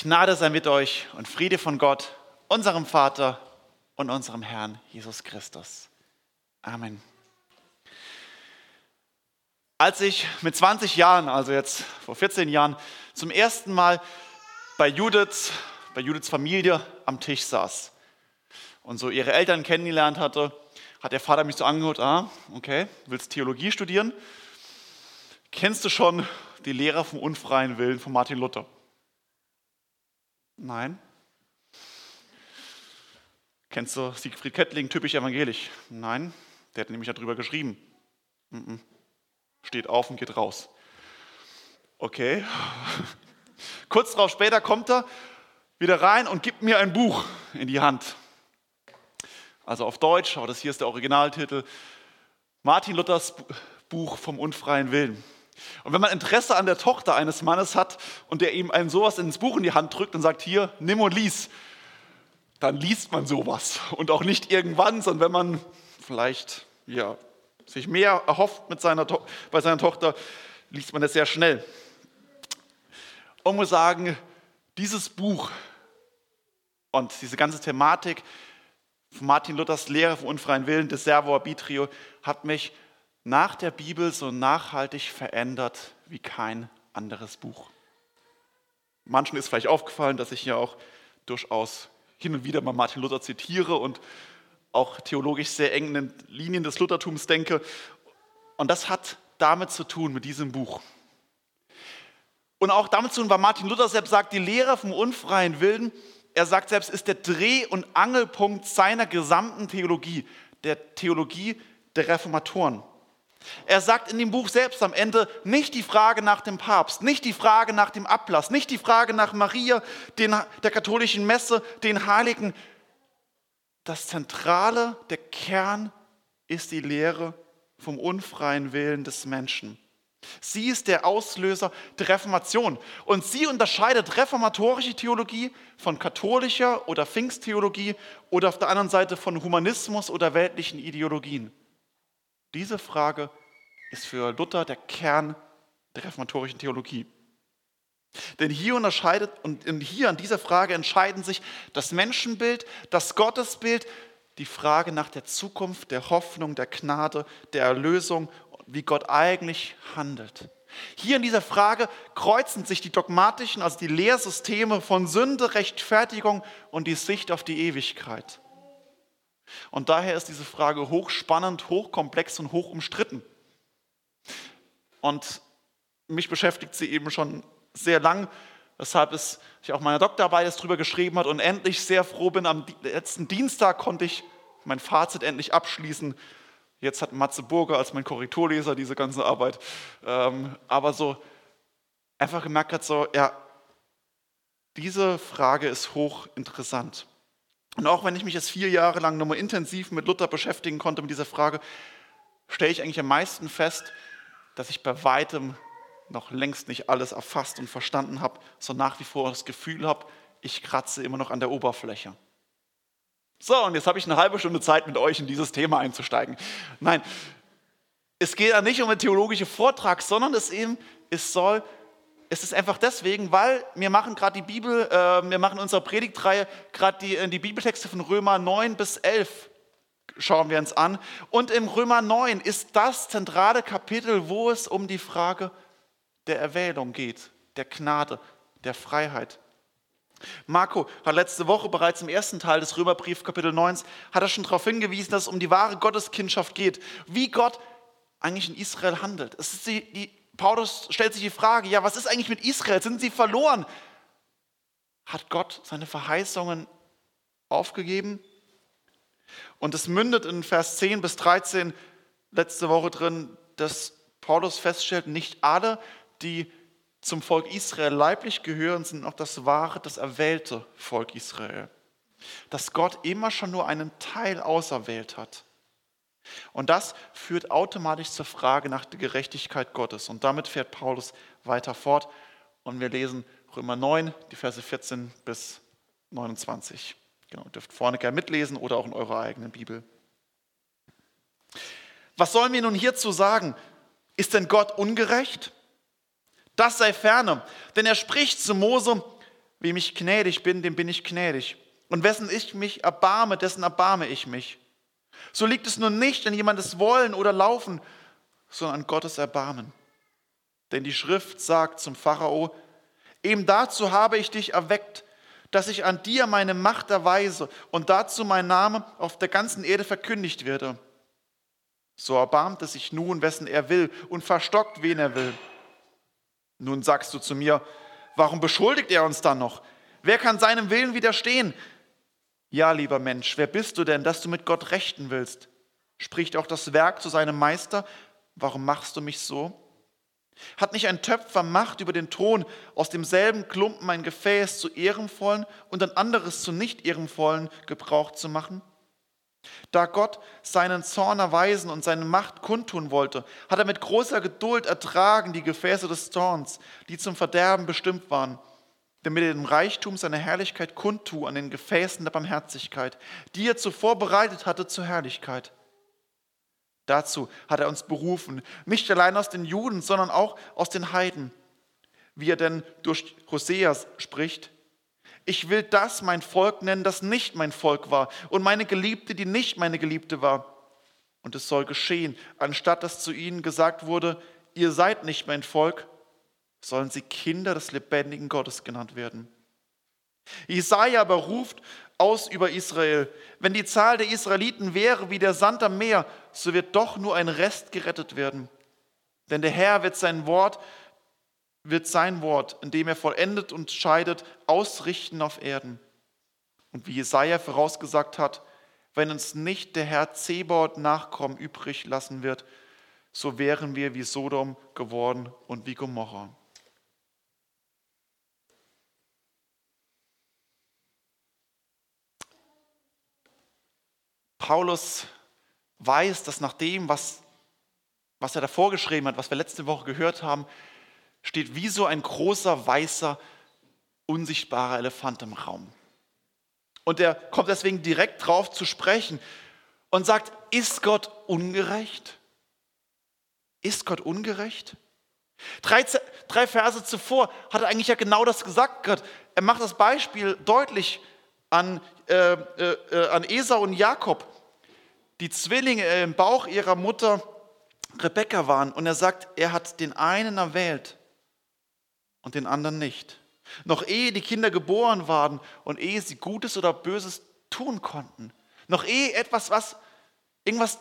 Gnade sei mit euch und Friede von Gott, unserem Vater und unserem Herrn Jesus Christus. Amen. Als ich mit 20 Jahren, also jetzt vor 14 Jahren, zum ersten Mal bei Judith, bei Judiths Familie am Tisch saß und so ihre Eltern kennengelernt hatte, hat der Vater mich so angehört, ah, okay, willst Theologie studieren? Kennst du schon die Lehre vom unfreien Willen von Martin Luther? Nein. Kennst du Siegfried Kettling, typisch evangelisch? Nein, der hat nämlich darüber geschrieben. Steht auf und geht raus. Okay. Kurz darauf später kommt er wieder rein und gibt mir ein Buch in die Hand. Also auf Deutsch, aber das hier ist der Originaltitel. Martin Luthers Buch vom unfreien Willen. Und wenn man Interesse an der Tochter eines Mannes hat und der ihm einem sowas ins Buch in die Hand drückt und sagt, hier, nimm und lies, dann liest man sowas. Und auch nicht irgendwann, sondern wenn man vielleicht ja, sich mehr erhofft mit seiner bei seiner Tochter, liest man das sehr schnell. Und muss sagen, dieses Buch und diese ganze Thematik von Martin Luthers Lehre vom unfreien Willen, des Servo Arbitrio, hat mich nach der Bibel so nachhaltig verändert wie kein anderes Buch. Manchen ist vielleicht aufgefallen, dass ich ja auch durchaus hin und wieder mal Martin Luther zitiere und auch theologisch sehr eng in den Linien des Luthertums denke. Und das hat damit zu tun, mit diesem Buch. Und auch damit zu tun, weil Martin Luther selbst sagt, die Lehre vom unfreien Willen, er sagt selbst, ist der Dreh- und Angelpunkt seiner gesamten Theologie, der Theologie der Reformatoren. Er sagt in dem Buch selbst am Ende nicht die Frage nach dem Papst, nicht die Frage nach dem Ablass, nicht die Frage nach Maria, den, der katholischen Messe, den Heiligen. Das Zentrale, der Kern ist die Lehre vom unfreien Willen des Menschen. Sie ist der Auslöser der Reformation und sie unterscheidet reformatorische Theologie von katholischer oder Pfingsttheologie oder auf der anderen Seite von Humanismus oder weltlichen Ideologien. Diese Frage ist für Luther der Kern der reformatorischen Theologie. Denn hier unterscheidet und hier an dieser Frage entscheiden sich das Menschenbild, das Gottesbild, die Frage nach der Zukunft, der Hoffnung, der Gnade, der Erlösung, wie Gott eigentlich handelt. Hier in dieser Frage kreuzen sich die dogmatischen, also die Lehrsysteme von Sünde, Rechtfertigung und die Sicht auf die Ewigkeit. Und daher ist diese Frage hochspannend, hochkomplex und hoch umstritten. Und mich beschäftigt sie eben schon sehr lang, weshalb es, ich auch meine Doktorarbeit jetzt drüber geschrieben hat und endlich sehr froh bin. Am letzten Dienstag konnte ich mein Fazit endlich abschließen. Jetzt hat Matze Burger als mein Korrekturleser diese ganze Arbeit. Ähm, aber so einfach gemerkt hat, so, ja, diese Frage ist hochinteressant. Und auch wenn ich mich jetzt vier Jahre lang nochmal intensiv mit Luther beschäftigen konnte, mit dieser Frage, stelle ich eigentlich am meisten fest, dass ich bei weitem noch längst nicht alles erfasst und verstanden habe, so nach wie vor das Gefühl habe, ich kratze immer noch an der Oberfläche. So, und jetzt habe ich eine halbe Stunde Zeit, mit euch in dieses Thema einzusteigen. Nein, es geht ja nicht um einen theologischen Vortrag, sondern es, eben, es soll es ist einfach deswegen, weil wir machen gerade die Bibel, äh, wir machen unsere Predigtreihe, gerade die, äh, die Bibeltexte von Römer 9 bis 11 schauen wir uns an. Und im Römer 9 ist das zentrale Kapitel, wo es um die Frage der Erwählung geht, der Gnade, der Freiheit. Marco hat letzte Woche bereits im ersten Teil des Römerbrief Kapitel 9 hat er schon darauf hingewiesen, dass es um die wahre Gotteskindschaft geht, wie Gott eigentlich in Israel handelt. Es ist die, die Paulus stellt sich die Frage, ja, was ist eigentlich mit Israel? Sind sie verloren? Hat Gott seine Verheißungen aufgegeben? Und es mündet in Vers 10 bis 13 letzte Woche drin, dass Paulus feststellt, nicht alle, die zum Volk Israel leiblich gehören, sind auch das wahre, das erwählte Volk Israel. Dass Gott immer schon nur einen Teil auserwählt hat. Und das führt automatisch zur Frage nach der Gerechtigkeit Gottes. Und damit fährt Paulus weiter fort. Und wir lesen Römer 9, die Verse 14 bis 29. Genau, dürft vorne gerne mitlesen oder auch in eurer eigenen Bibel. Was sollen wir nun hierzu sagen? Ist denn Gott ungerecht? Das sei ferne, denn er spricht zu Mose, Wem ich gnädig bin, dem bin ich gnädig. Und wessen ich mich erbarme, dessen erbarme ich mich. So liegt es nun nicht an jemandes Wollen oder Laufen, sondern an Gottes Erbarmen. Denn die Schrift sagt zum Pharao, eben dazu habe ich dich erweckt, dass ich an dir meine Macht erweise und dazu mein Name auf der ganzen Erde verkündigt werde. So erbarmt es sich nun, wessen er will, und verstockt, wen er will. Nun sagst du zu mir, warum beschuldigt er uns dann noch? Wer kann seinem Willen widerstehen? Ja, lieber Mensch, wer bist du denn, dass du mit Gott rechten willst? Spricht auch das Werk zu seinem Meister, warum machst du mich so? Hat nicht ein Töpfer Macht über den Ton, aus demselben Klumpen ein Gefäß zu ehrenvollen und ein anderes zu nicht ehrenvollen Gebrauch zu machen? Da Gott seinen Zorn erweisen und seine Macht kundtun wollte, hat er mit großer Geduld ertragen die Gefäße des Zorns, die zum Verderben bestimmt waren, damit er den Reichtum seiner Herrlichkeit kundtue an den Gefäßen der Barmherzigkeit, die er zuvor bereitet hatte zur Herrlichkeit. Dazu hat er uns berufen, nicht allein aus den Juden, sondern auch aus den Heiden, wie er denn durch Hoseas spricht. Ich will das mein Volk nennen, das nicht mein Volk war, und meine Geliebte, die nicht meine Geliebte war. Und es soll geschehen, anstatt dass zu ihnen gesagt wurde, ihr seid nicht mein Volk, sollen sie Kinder des lebendigen Gottes genannt werden. Jesaja aber ruft aus über Israel. Wenn die Zahl der Israeliten wäre wie der Sand am Meer, so wird doch nur ein Rest gerettet werden. Denn der Herr wird sein Wort, wird sein Wort, indem er vollendet und scheidet, ausrichten auf Erden. Und wie Jesaja vorausgesagt hat, wenn uns nicht der Herr Zebaut Nachkommen übrig lassen wird, so wären wir wie Sodom geworden und wie Gomorra. Paulus weiß, dass nach dem, was, was er davor geschrieben hat, was wir letzte Woche gehört haben, steht wie so ein großer, weißer, unsichtbarer Elefant im Raum. Und er kommt deswegen direkt drauf zu sprechen und sagt, ist Gott ungerecht? Ist Gott ungerecht? Drei, drei Verse zuvor hat er eigentlich ja genau das gesagt. Gott. Er macht das Beispiel deutlich an, äh, äh, äh an Esau und Jakob die Zwillinge im Bauch ihrer Mutter Rebekka waren. Und er sagt, er hat den einen erwählt und den anderen nicht. Noch ehe die Kinder geboren waren und ehe sie Gutes oder Böses tun konnten. Noch ehe etwas, was irgendwas,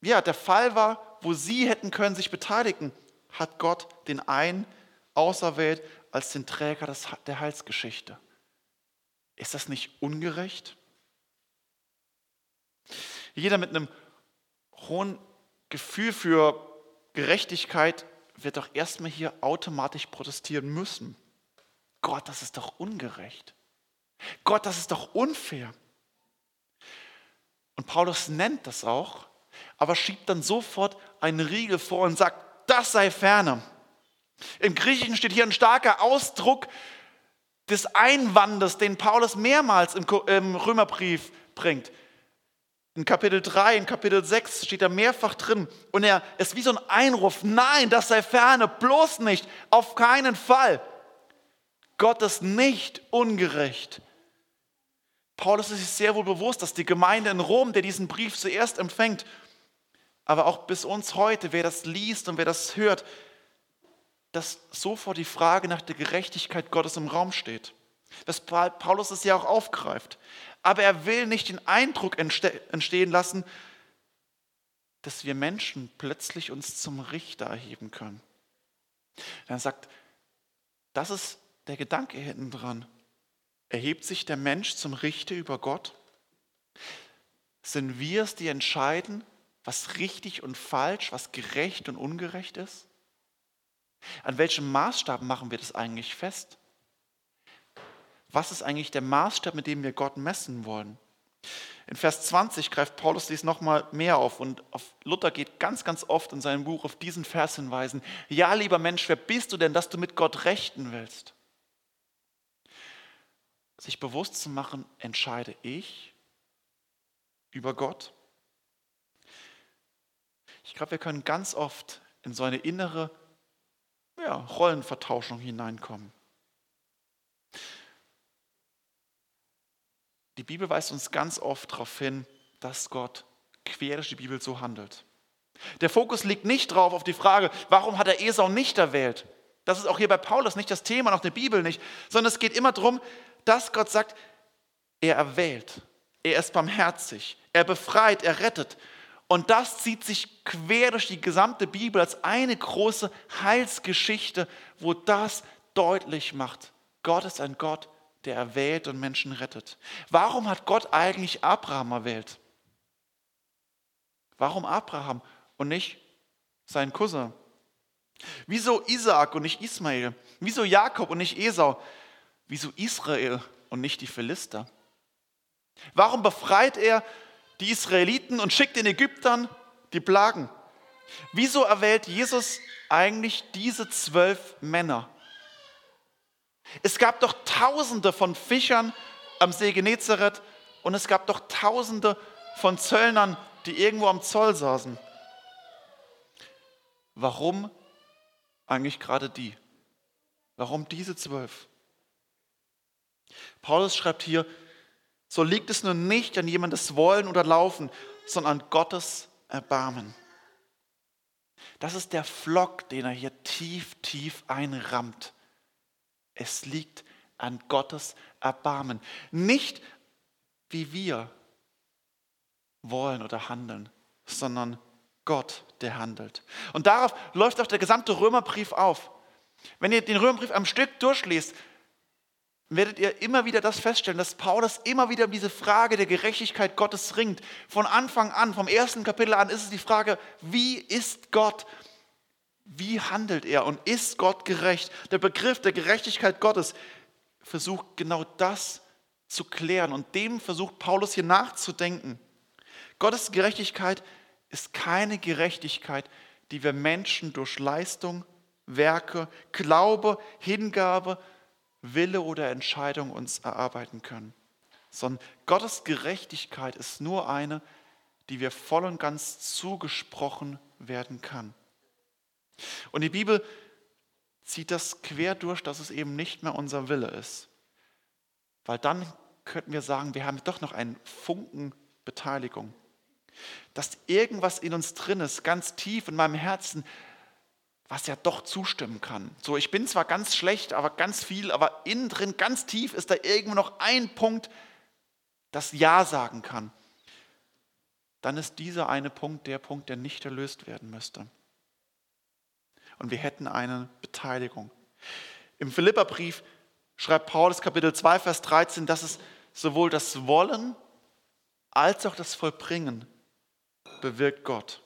ja, der Fall war, wo sie hätten können sich beteiligen, hat Gott den einen auserwählt als den Träger des, der Heilsgeschichte. Ist das nicht ungerecht? Jeder mit einem hohen Gefühl für Gerechtigkeit wird doch erstmal hier automatisch protestieren müssen. Gott, das ist doch ungerecht. Gott, das ist doch unfair. Und Paulus nennt das auch, aber schiebt dann sofort einen Riegel vor und sagt, das sei ferne. Im Griechischen steht hier ein starker Ausdruck des Einwandes, den Paulus mehrmals im Römerbrief bringt. In Kapitel 3, in Kapitel 6 steht er mehrfach drin und er ist wie so ein Einruf, nein, das sei ferne, bloß nicht, auf keinen Fall. Gott ist nicht ungerecht. Paulus ist sich sehr wohl bewusst, dass die Gemeinde in Rom, der diesen Brief zuerst empfängt, aber auch bis uns heute, wer das liest und wer das hört, dass sofort die Frage nach der Gerechtigkeit Gottes im Raum steht. Dass Paulus es ja auch aufgreift aber er will nicht den Eindruck entstehen lassen, dass wir Menschen plötzlich uns zum Richter erheben können. Er sagt, das ist der Gedanke hinten dran. Erhebt sich der Mensch zum Richter über Gott? Sind wir es, die entscheiden, was richtig und falsch, was gerecht und ungerecht ist? An welchem Maßstab machen wir das eigentlich fest? Was ist eigentlich der Maßstab, mit dem wir Gott messen wollen? In Vers 20 greift Paulus dies nochmal mehr auf und auf Luther geht ganz, ganz oft in seinem Buch auf diesen Vers hinweisen. Ja, lieber Mensch, wer bist du denn, dass du mit Gott rechten willst? Sich bewusst zu machen, entscheide ich über Gott? Ich glaube, wir können ganz oft in so eine innere ja, Rollenvertauschung hineinkommen. Die Bibel weist uns ganz oft darauf hin, dass Gott quer durch die Bibel so handelt. Der Fokus liegt nicht drauf auf die Frage, warum hat er Esau nicht erwählt? Das ist auch hier bei Paulus nicht das Thema, auch der Bibel nicht, sondern es geht immer darum, dass Gott sagt, er erwählt, er ist barmherzig, er befreit, er rettet. Und das zieht sich quer durch die gesamte Bibel als eine große Heilsgeschichte, wo das deutlich macht. Gott ist ein Gott, der erwählt und Menschen rettet. Warum hat Gott eigentlich Abraham erwählt? Warum Abraham und nicht sein Cousin? Wieso Isaak und nicht Ismael? Wieso Jakob und nicht Esau? Wieso Israel und nicht die Philister? Warum befreit er die Israeliten und schickt den Ägyptern die Plagen? Wieso erwählt Jesus eigentlich diese zwölf Männer? Es gab doch Tausende von Fischern am See Genezareth und es gab doch Tausende von Zöllnern, die irgendwo am Zoll saßen. Warum eigentlich gerade die? Warum diese zwölf? Paulus schreibt hier, so liegt es nun nicht an jemandes Wollen oder Laufen, sondern an Gottes Erbarmen. Das ist der Flock, den er hier tief, tief einrammt. Es liegt an Gottes Erbarmen. Nicht wie wir wollen oder handeln, sondern Gott, der handelt. Und darauf läuft auch der gesamte Römerbrief auf. Wenn ihr den Römerbrief am Stück durchliest, werdet ihr immer wieder das feststellen, dass Paulus immer wieder um diese Frage der Gerechtigkeit Gottes ringt. Von Anfang an, vom ersten Kapitel an, ist es die Frage, wie ist Gott? Wie handelt er und ist Gott gerecht? Der Begriff der Gerechtigkeit Gottes versucht genau das zu klären und dem versucht Paulus hier nachzudenken. Gottes Gerechtigkeit ist keine Gerechtigkeit, die wir Menschen durch Leistung, Werke, Glaube, Hingabe, Wille oder Entscheidung uns erarbeiten können, sondern Gottes Gerechtigkeit ist nur eine, die wir voll und ganz zugesprochen werden kann. Und die Bibel zieht das quer durch, dass es eben nicht mehr unser Wille ist. Weil dann könnten wir sagen, wir haben doch noch einen Funken Beteiligung. Dass irgendwas in uns drin ist, ganz tief in meinem Herzen, was ja doch zustimmen kann. So, ich bin zwar ganz schlecht, aber ganz viel, aber innen drin, ganz tief ist da irgendwo noch ein Punkt, das Ja sagen kann. Dann ist dieser eine Punkt der Punkt, der nicht erlöst werden müsste. Und wir hätten eine Beteiligung. Im Philipperbrief schreibt Paulus Kapitel 2, Vers 13, dass es sowohl das Wollen als auch das Vollbringen bewirkt Gott.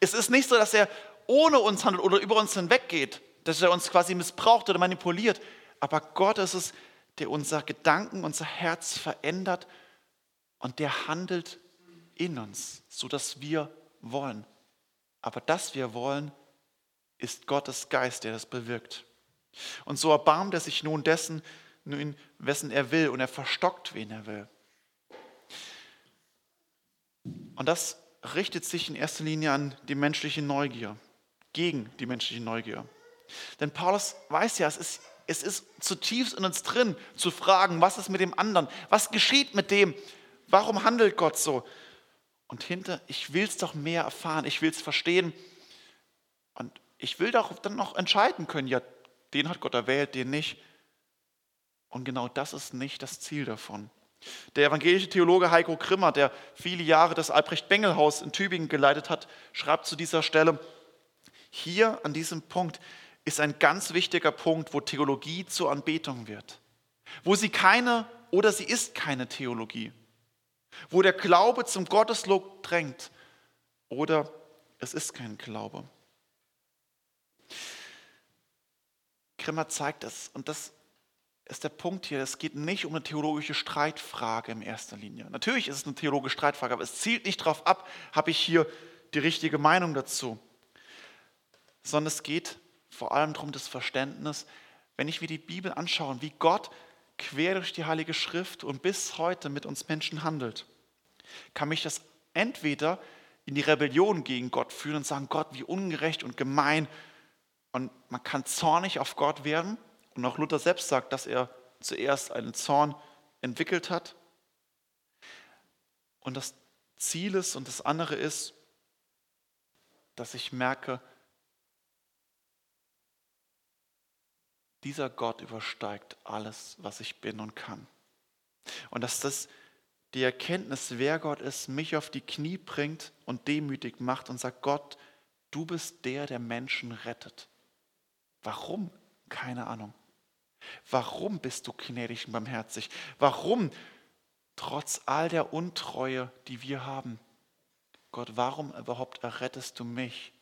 Es ist nicht so, dass er ohne uns handelt oder über uns hinweggeht, dass er uns quasi missbraucht oder manipuliert. Aber Gott ist es, der unser Gedanken, unser Herz verändert und der handelt in uns, sodass wir wollen. Aber das wir wollen, ist Gottes Geist, der das bewirkt. Und so erbarmt er sich nun dessen, wessen er will, und er verstockt, wen er will. Und das richtet sich in erster Linie an die menschliche Neugier gegen die menschliche Neugier. Denn Paulus weiß ja, es ist, es ist zutiefst in uns drin zu fragen, was ist mit dem anderen? Was geschieht mit dem? Warum handelt Gott so? Und hinter, ich will es doch mehr erfahren, ich will es verstehen. Und ich will doch dann noch entscheiden können, ja, den hat Gott erwählt, den nicht. Und genau das ist nicht das Ziel davon. Der evangelische Theologe Heiko Grimmer, der viele Jahre das Albrecht-Bengel-Haus in Tübingen geleitet hat, schreibt zu dieser Stelle, hier an diesem Punkt ist ein ganz wichtiger Punkt, wo Theologie zur Anbetung wird. Wo sie keine oder sie ist keine Theologie. Wo der Glaube zum Gotteslob drängt oder es ist kein Glaube. Grimmer zeigt es und das ist der Punkt hier, es geht nicht um eine theologische Streitfrage in erster Linie. Natürlich ist es eine theologische Streitfrage, aber es zielt nicht darauf ab, habe ich hier die richtige Meinung dazu sondern es geht vor allem darum, das Verständnis, wenn ich mir die Bibel anschaue, wie Gott quer durch die Heilige Schrift und bis heute mit uns Menschen handelt, kann mich das entweder in die Rebellion gegen Gott führen und sagen, Gott, wie ungerecht und gemein. Und man kann zornig auf Gott werden. Und auch Luther selbst sagt, dass er zuerst einen Zorn entwickelt hat Und das Ziel ist und das andere ist, dass ich merke, dieser Gott übersteigt alles, was ich bin und kann. Und dass das die Erkenntnis, wer Gott ist, mich auf die Knie bringt und demütig macht und sagt, Gott, du bist der, der Menschen rettet. Warum? Keine Ahnung. Warum bist du gnädig und barmherzig? Warum, trotz all der Untreue, die wir haben, Gott, warum überhaupt errettest du mich,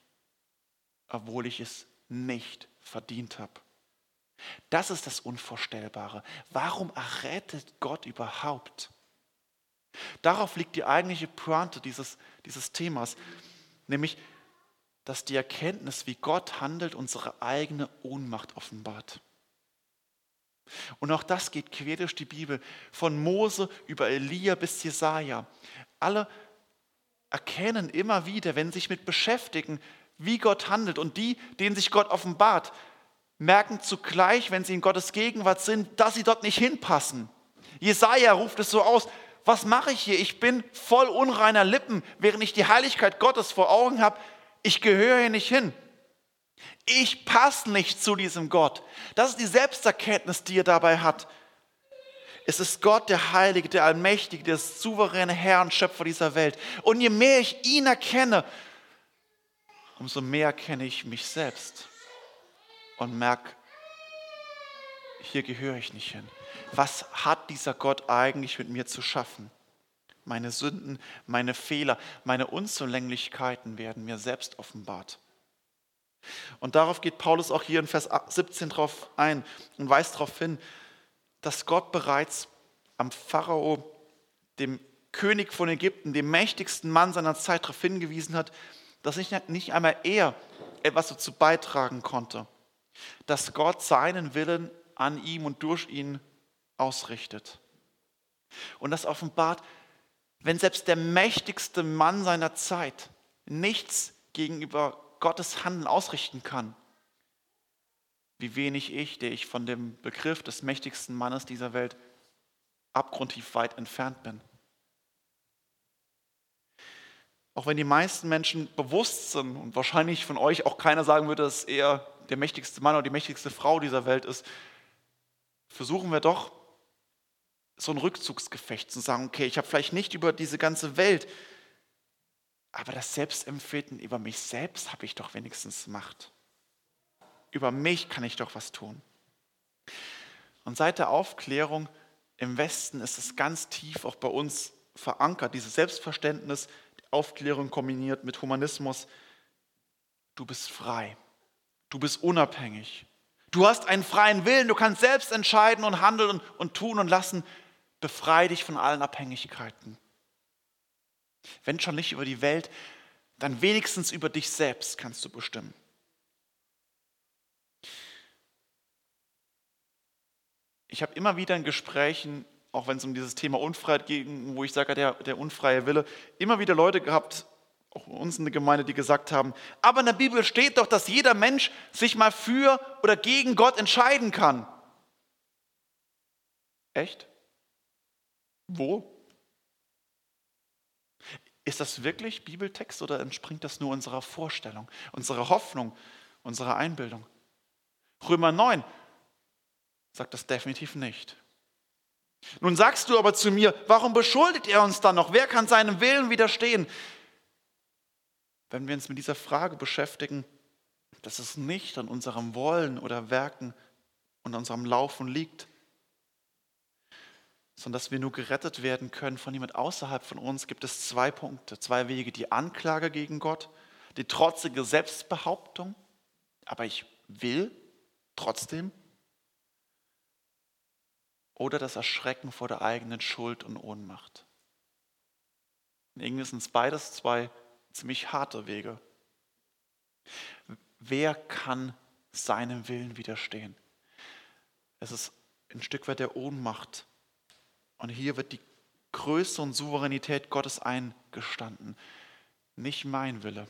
obwohl ich es nicht verdient habe? Das ist das Unvorstellbare. Warum errettet Gott überhaupt? Darauf liegt die eigentliche Pointe dieses, dieses Themas, nämlich, dass die Erkenntnis, wie Gott handelt, unsere eigene Ohnmacht offenbart. Und auch das geht quer durch die Bibel, von Mose über Elia bis Jesaja. Alle erkennen immer wieder, wenn sie sich mit beschäftigen, wie Gott handelt. Und die, denen sich Gott offenbart, merken zugleich, wenn sie in Gottes Gegenwart sind, dass sie dort nicht hinpassen. Jesaja ruft es so aus: Was mache ich hier? Ich bin voll unreiner Lippen, während ich die Heiligkeit Gottes vor Augen habe. Ich gehöre hier nicht hin. Ich passe nicht zu diesem Gott. Das ist die Selbsterkenntnis, die er dabei hat. Es ist Gott, der Heilige, der Allmächtige, der souveräne Herr und Schöpfer dieser Welt. Und je mehr ich ihn erkenne, umso mehr kenne ich mich selbst und merke, hier gehöre ich nicht hin. Was hat dieser Gott eigentlich mit mir zu schaffen? Meine Sünden, meine Fehler, meine Unzulänglichkeiten werden mir selbst offenbart. Und darauf geht Paulus auch hier in Vers 17 drauf ein und weist darauf hin, dass Gott bereits am Pharao, dem König von Ägypten, dem mächtigsten Mann seiner Zeit, darauf hingewiesen hat, dass nicht einmal er etwas dazu beitragen konnte, dass Gott seinen Willen an ihm und durch ihn ausrichtet. Und das offenbart, wenn selbst der mächtigste Mann seiner Zeit nichts gegenüber Gottes Handeln ausrichten kann, wie wenig ich, der ich von dem Begriff des mächtigsten Mannes dieser Welt abgrundtief weit entfernt bin. Auch wenn die meisten Menschen bewusst sind und wahrscheinlich von euch auch keiner sagen würde, dass er der mächtigste Mann oder die mächtigste Frau dieser Welt ist, versuchen wir doch so ein Rückzugsgefecht zu sagen, okay, ich habe vielleicht nicht über diese ganze Welt, aber das Selbstempfinden über mich selbst habe ich doch wenigstens Macht. Über mich kann ich doch was tun. Und seit der Aufklärung im Westen ist es ganz tief auch bei uns verankert, dieses Selbstverständnis, die Aufklärung kombiniert mit Humanismus. Du bist frei. Du bist unabhängig. Du hast einen freien Willen, du kannst selbst entscheiden und handeln und, und tun und lassen. Befrei dich von allen Abhängigkeiten. Wenn schon nicht über die Welt, dann wenigstens über dich selbst kannst du bestimmen. Ich habe immer wieder in Gesprächen, auch wenn es um dieses Thema Unfreiheit ging, wo ich sage, der, der unfreie Wille, immer wieder Leute gehabt, auch uns in der Gemeinde, die gesagt haben, aber in der Bibel steht doch, dass jeder Mensch sich mal für oder gegen Gott entscheiden kann. Echt? Wo? Ist das wirklich Bibeltext oder entspringt das nur unserer Vorstellung, unserer Hoffnung, unserer Einbildung? Römer 9 sagt das definitiv nicht. Nun sagst du aber zu mir, warum beschuldigt er uns dann noch? Wer kann seinem Willen widerstehen? wenn wir uns mit dieser Frage beschäftigen, dass es nicht an unserem Wollen oder Werken und unserem Laufen liegt, sondern dass wir nur gerettet werden können von jemand außerhalb von uns, gibt es zwei Punkte, zwei Wege. Die Anklage gegen Gott, die trotzige Selbstbehauptung, aber ich will trotzdem, oder das Erschrecken vor der eigenen Schuld und Ohnmacht. irgendwie sind es beides zwei ziemlich harte Wege. Wer kann seinem Willen widerstehen? Es ist ein Stück weit der Ohnmacht. Und hier wird die Größe und Souveränität Gottes eingestanden. Nicht mein Wille.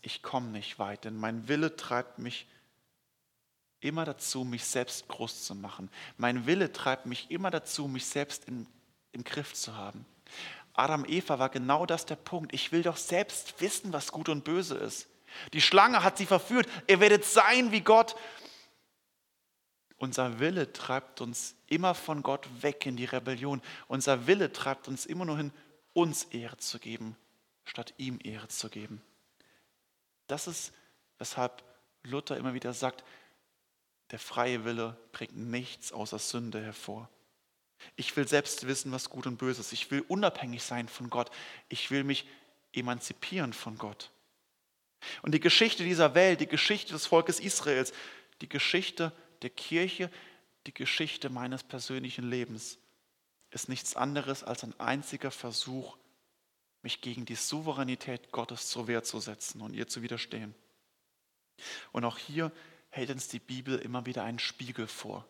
Ich komme nicht weit, denn mein Wille treibt mich immer dazu, mich selbst groß zu machen. Mein Wille treibt mich immer dazu, mich selbst in, im Griff zu haben. Adam, Eva war genau das der Punkt. Ich will doch selbst wissen, was gut und böse ist. Die Schlange hat sie verführt. Ihr werdet sein wie Gott. Unser Wille treibt uns immer von Gott weg in die Rebellion. Unser Wille treibt uns immer nur hin, uns Ehre zu geben, statt ihm Ehre zu geben. Das ist, weshalb Luther immer wieder sagt, der freie Wille bringt nichts außer Sünde hervor. Ich will selbst wissen, was gut und böse ist. Ich will unabhängig sein von Gott. Ich will mich emanzipieren von Gott. Und die Geschichte dieser Welt, die Geschichte des Volkes Israels, die Geschichte der Kirche, die Geschichte meines persönlichen Lebens, ist nichts anderes als ein einziger Versuch, mich gegen die Souveränität Gottes zur Wehr zu setzen und ihr zu widerstehen. Und auch hier hält uns die Bibel immer wieder einen Spiegel vor.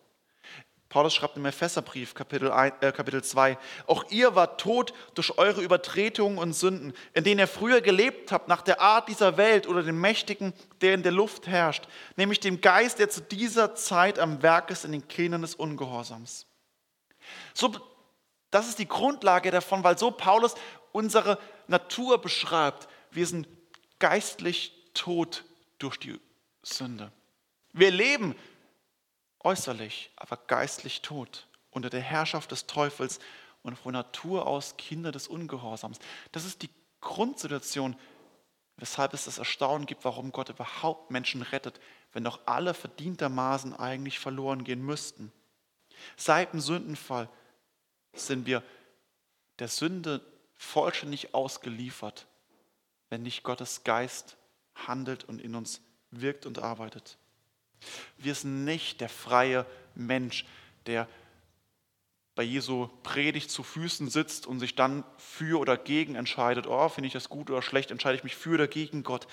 Paulus schreibt im Epheserbrief, Kapitel, 1, äh, Kapitel 2, auch ihr wart tot durch eure Übertretungen und Sünden, in denen ihr früher gelebt habt, nach der Art dieser Welt oder dem Mächtigen, der in der Luft herrscht, nämlich dem Geist, der zu dieser Zeit am Werk ist in den Kindern des Ungehorsams. So, das ist die Grundlage davon, weil so Paulus unsere Natur beschreibt. Wir sind geistlich tot durch die Sünde. Wir leben äußerlich, aber geistlich tot, unter der Herrschaft des Teufels und von Natur aus Kinder des Ungehorsams. Das ist die Grundsituation, weshalb es das Erstaunen gibt, warum Gott überhaupt Menschen rettet, wenn doch alle verdientermaßen eigentlich verloren gehen müssten. Seit dem Sündenfall sind wir der Sünde vollständig ausgeliefert, wenn nicht Gottes Geist handelt und in uns wirkt und arbeitet. Wir sind nicht der freie Mensch, der bei Jesu Predigt zu Füßen sitzt und sich dann für oder gegen entscheidet. Oh, finde ich das gut oder schlecht? Entscheide ich mich für oder gegen Gott?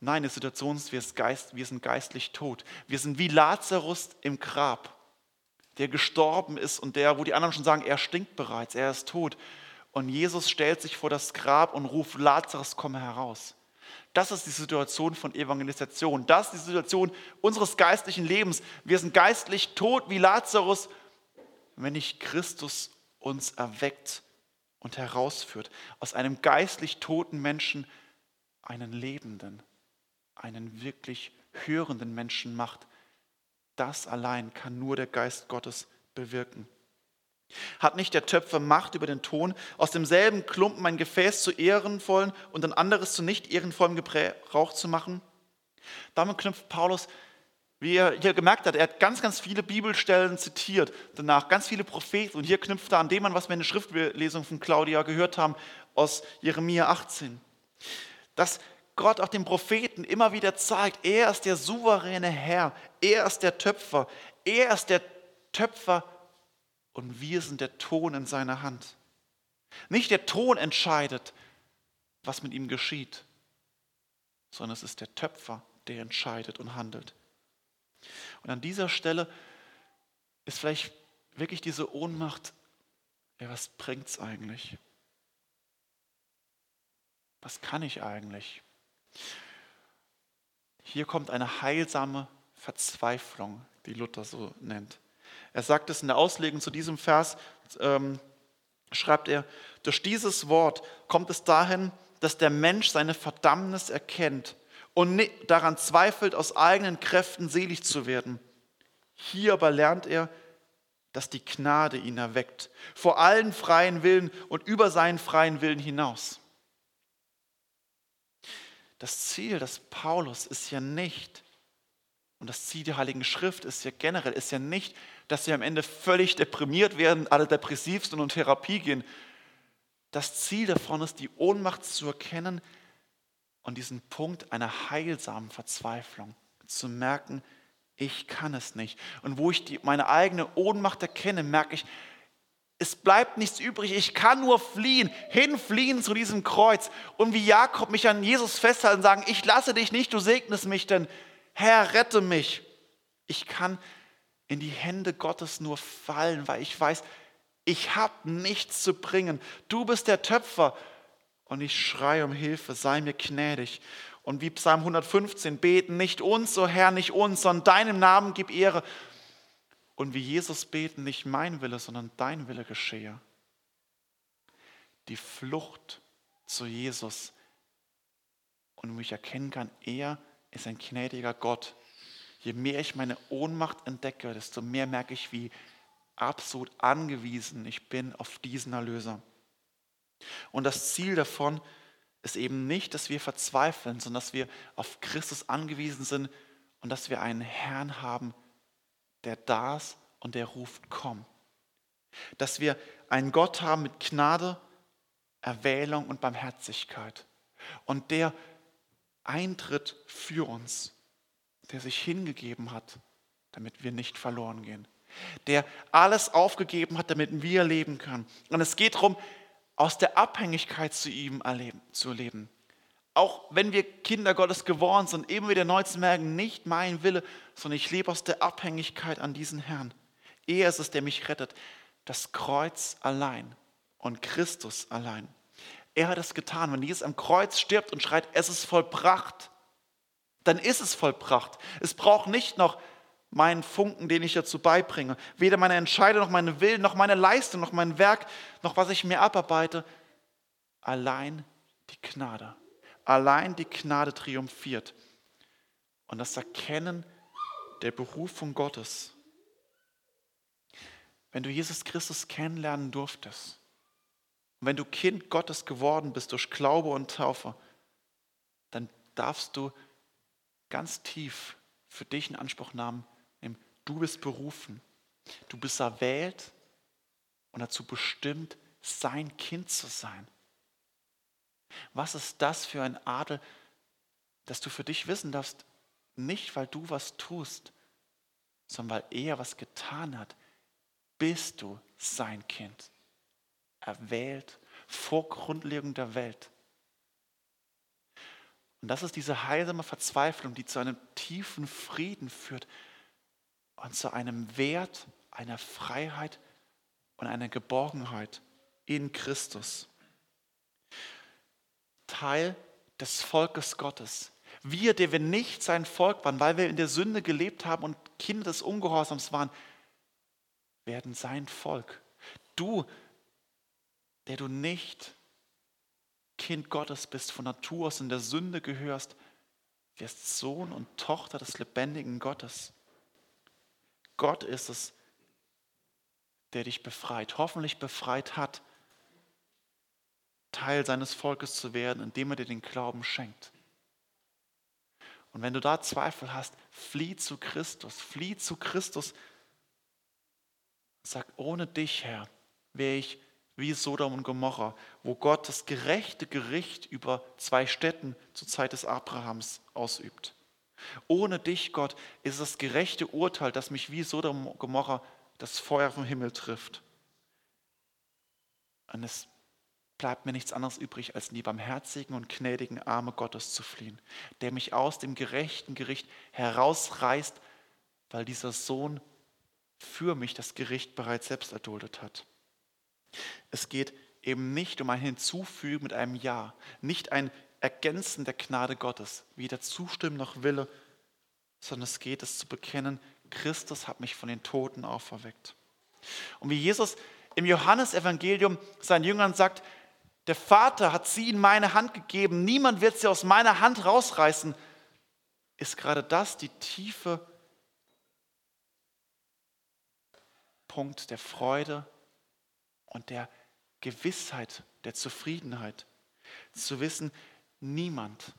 Nein, die Situation ist, wir, Geist, wir sind geistlich tot. Wir sind wie Lazarus im Grab, der gestorben ist und der, wo die anderen schon sagen, er stinkt bereits, er ist tot. Und Jesus stellt sich vor das Grab und ruft, Lazarus, komme heraus. Das ist die Situation von Evangelisation. Das ist die Situation unseres geistlichen Lebens. Wir sind geistlich tot wie Lazarus, wenn nicht Christus uns erweckt und herausführt. Aus einem geistlich toten Menschen einen lebenden, einen wirklich hörenden Menschen macht. Das allein kann nur der Geist Gottes bewirken. Hat nicht der Töpfer Macht über den Ton, aus demselben Klumpen ein Gefäß zu ehrenvollen und ein anderes zu nicht ehrenvollem Gebrauch zu machen? Damit knüpft Paulus, wie er hier gemerkt hat, er hat ganz, ganz viele Bibelstellen zitiert, danach ganz viele Propheten und hier knüpft er an dem an, was wir in der Schriftlesung von Claudia gehört haben aus Jeremia 18. Dass Gott auch den Propheten immer wieder zeigt, er ist der souveräne Herr, er ist der Töpfer, er ist der Töpfer und wir sind der Ton in seiner Hand. Nicht der Ton entscheidet, was mit ihm geschieht, sondern es ist der Töpfer, der entscheidet und handelt. Und an dieser Stelle ist vielleicht wirklich diese Ohnmacht, ja, was bringt es eigentlich? Was kann ich eigentlich? Hier kommt eine heilsame Verzweiflung, die Luther so nennt. Er sagt es in der Auslegung zu diesem Vers, ähm, schreibt er, durch dieses Wort kommt es dahin, dass der Mensch seine Verdammnis erkennt und daran zweifelt, aus eigenen Kräften selig zu werden. Hier aber lernt er, dass die Gnade ihn erweckt, vor allen freien Willen und über seinen freien Willen hinaus. Das Ziel des Paulus ist ja nicht, und das Ziel der Heiligen Schrift ist ja generell, ist ja nicht, dass wir am Ende völlig deprimiert werden, alle depressiv sind und Therapie gehen. Das Ziel davon ist, die Ohnmacht zu erkennen und diesen Punkt einer heilsamen Verzweiflung zu merken, ich kann es nicht. Und wo ich die, meine eigene Ohnmacht erkenne, merke ich, es bleibt nichts übrig. Ich kann nur fliehen, hinfliehen zu diesem Kreuz. Und wie Jakob mich an Jesus festhalten und sagen, ich lasse dich nicht, du segnest mich, denn Herr, rette mich. Ich kann in die Hände Gottes nur fallen, weil ich weiß, ich habe nichts zu bringen. Du bist der Töpfer und ich schreie um Hilfe, sei mir gnädig. Und wie Psalm 115 beten, nicht uns, o oh Herr, nicht uns, sondern deinem Namen gib Ehre. Und wie Jesus beten, nicht mein Wille, sondern dein Wille geschehe. die Flucht zu Jesus und mich erkennen kann, er ist ein gnädiger Gott. Je mehr ich meine Ohnmacht entdecke, desto mehr merke ich, wie absolut angewiesen ich bin auf diesen Erlöser. Und das Ziel davon ist eben nicht, dass wir verzweifeln, sondern dass wir auf Christus angewiesen sind und dass wir einen Herrn haben, der da ist und der ruft, komm. Dass wir einen Gott haben mit Gnade, Erwählung und Barmherzigkeit und der eintritt für uns, der sich hingegeben hat, damit wir nicht verloren gehen, der alles aufgegeben hat, damit wir leben können. Und es geht darum, aus der Abhängigkeit zu ihm erleben, zu leben. Auch wenn wir Kinder Gottes geworden sind, immer wieder neu zu merken, nicht mein Wille, sondern ich lebe aus der Abhängigkeit an diesen Herrn. Er ist es, der mich rettet. Das Kreuz allein und Christus allein. Er hat es getan. Wenn Jesus am Kreuz stirbt und schreit, es ist vollbracht, dann ist es vollbracht. Es braucht nicht noch meinen Funken, den ich dazu beibringe. Weder meine Entscheidung, noch meine Willen, noch meine Leistung, noch mein Werk, noch was ich mir abarbeite. Allein die Gnade. Allein die Gnade triumphiert. Und das Erkennen der Berufung Gottes. Wenn du Jesus Christus kennenlernen durftest, und wenn du Kind Gottes geworden bist durch Glaube und Taufe, dann darfst du ganz tief für dich in Anspruch nehmen, Du bist berufen. Du bist erwählt und dazu bestimmt, sein Kind zu sein. Was ist das für ein Adel, dass du für dich wissen darfst, nicht weil du was tust, sondern weil er was getan hat, bist du sein Kind. Erwählt vor Grundlegung der Welt. Und das ist diese heilsame Verzweiflung, die zu einem tiefen Frieden führt, und zu einem Wert, einer Freiheit und einer Geborgenheit in Christus. Teil des Volkes Gottes. Wir, der wir nicht sein Volk waren, weil wir in der Sünde gelebt haben und Kinder des Ungehorsams waren, werden sein Volk. Du, der du nicht Kind Gottes bist, von Natur aus in der Sünde gehörst, wirst Sohn und Tochter des lebendigen Gottes. Gott ist es, der dich befreit, hoffentlich befreit hat, Teil seines Volkes zu werden, indem er dir den Glauben schenkt. Und wenn du da Zweifel hast, flieh zu Christus, flieh zu Christus. Sag, ohne dich, Herr, wäre ich wie Sodom und Gomorra, wo Gott das gerechte Gericht über zwei Städten zur Zeit des Abrahams ausübt. Ohne dich, Gott, ist das gerechte Urteil, das mich wie Sodom und Gomorra das Feuer vom Himmel trifft. Und es bleibt mir nichts anderes übrig, als in die barmherzigen und gnädigen Arme Gottes zu fliehen, der mich aus dem gerechten Gericht herausreißt, weil dieser Sohn für mich das Gericht bereits selbst erduldet hat. Es geht eben nicht um ein Hinzufügen mit einem Ja, nicht ein Ergänzen der Gnade Gottes, weder Zustimmen noch Wille, sondern es geht es zu bekennen, Christus hat mich von den Toten auferweckt. Und wie Jesus im Johannesevangelium seinen Jüngern sagt, der Vater hat sie in meine Hand gegeben, niemand wird sie aus meiner Hand rausreißen, ist gerade das die tiefe Punkt der Freude und der Gewissheit, der Zufriedenheit. Zu wissen, Niemand,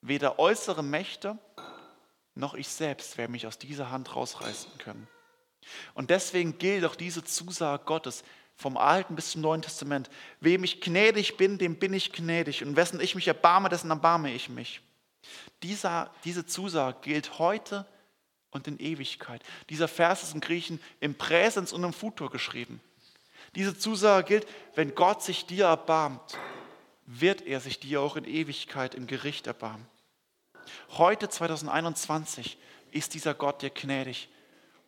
weder äußere Mächte noch ich selbst, werden mich aus dieser Hand rausreißen können. Und deswegen gilt auch diese Zusage Gottes vom Alten bis zum Neuen Testament. Wem ich gnädig bin, dem bin ich gnädig. Und wessen ich mich erbarme, dessen erbarme ich mich. Dieser, diese Zusage gilt heute und in Ewigkeit. Dieser Vers ist im Griechen im Präsens und im Futur geschrieben. Diese Zusage gilt, wenn Gott sich dir erbarmt, wird er sich dir auch in Ewigkeit im Gericht erbarmen. Heute 2021 ist dieser Gott dir gnädig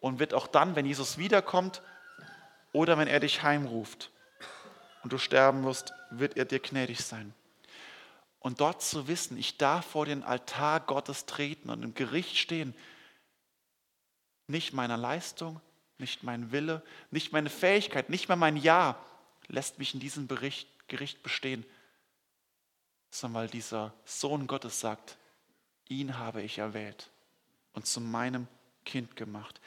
und wird auch dann, wenn Jesus wiederkommt oder wenn er dich heimruft und du sterben wirst, wird er dir gnädig sein. Und dort zu wissen, ich darf vor den Altar Gottes treten und im Gericht stehen, nicht meiner Leistung, nicht mein Wille, nicht meine Fähigkeit, nicht mehr mein Ja, lässt mich in diesem Bericht, Gericht bestehen, sondern weil dieser Sohn Gottes sagt, ihn habe ich erwählt und zu meinem Kind gemacht.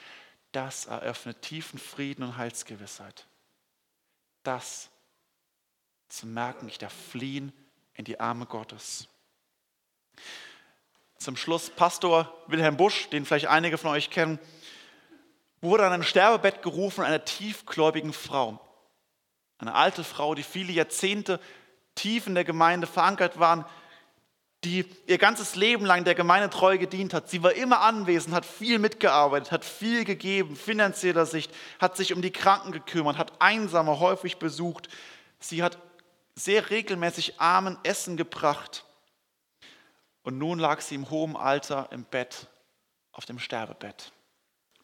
Das eröffnet tiefen Frieden und Heilsgewissheit. Das zu merken, ich darf fliehen in die Arme Gottes. Zum Schluss Pastor Wilhelm Busch, den vielleicht einige von euch kennen, wurde an ein Sterbebett gerufen einer tiefgläubigen Frau. Eine alte Frau, die viele Jahrzehnte tief in der Gemeinde verankert waren, die ihr ganzes Leben lang der Gemeinde treu gedient hat. Sie war immer anwesend, hat viel mitgearbeitet, hat viel gegeben, finanzieller Sicht, hat sich um die Kranken gekümmert, hat Einsame häufig besucht. Sie hat sehr regelmäßig Armen Essen gebracht. Und nun lag sie im hohen Alter im Bett, auf dem Sterbebett.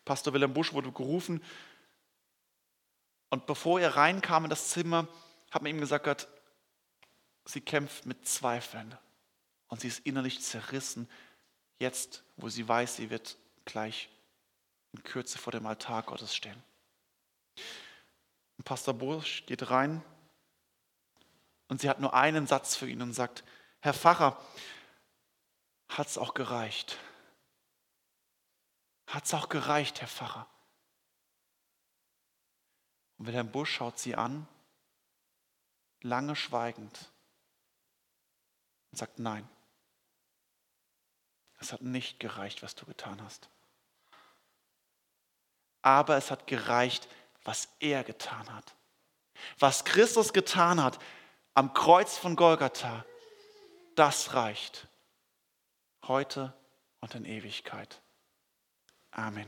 Pastor Wilhelm Busch wurde gerufen. Und bevor er reinkam in das Zimmer, hat man ihm gesagt, sie kämpft mit Zweifeln. Und sie ist innerlich zerrissen, jetzt, wo sie weiß, sie wird gleich in Kürze vor dem Altar Gottes stehen. Und Pastor Busch geht rein und sie hat nur einen Satz für ihn und sagt, Herr Pfarrer, hat es auch gereicht? Hat es auch gereicht, Herr Pfarrer? Und Wilhelm Busch schaut sie an, lange schweigend, und sagt, nein, es hat nicht gereicht, was du getan hast. Aber es hat gereicht, was er getan hat. Was Christus getan hat, am Kreuz von Golgatha, das reicht heute und in Ewigkeit. Amen.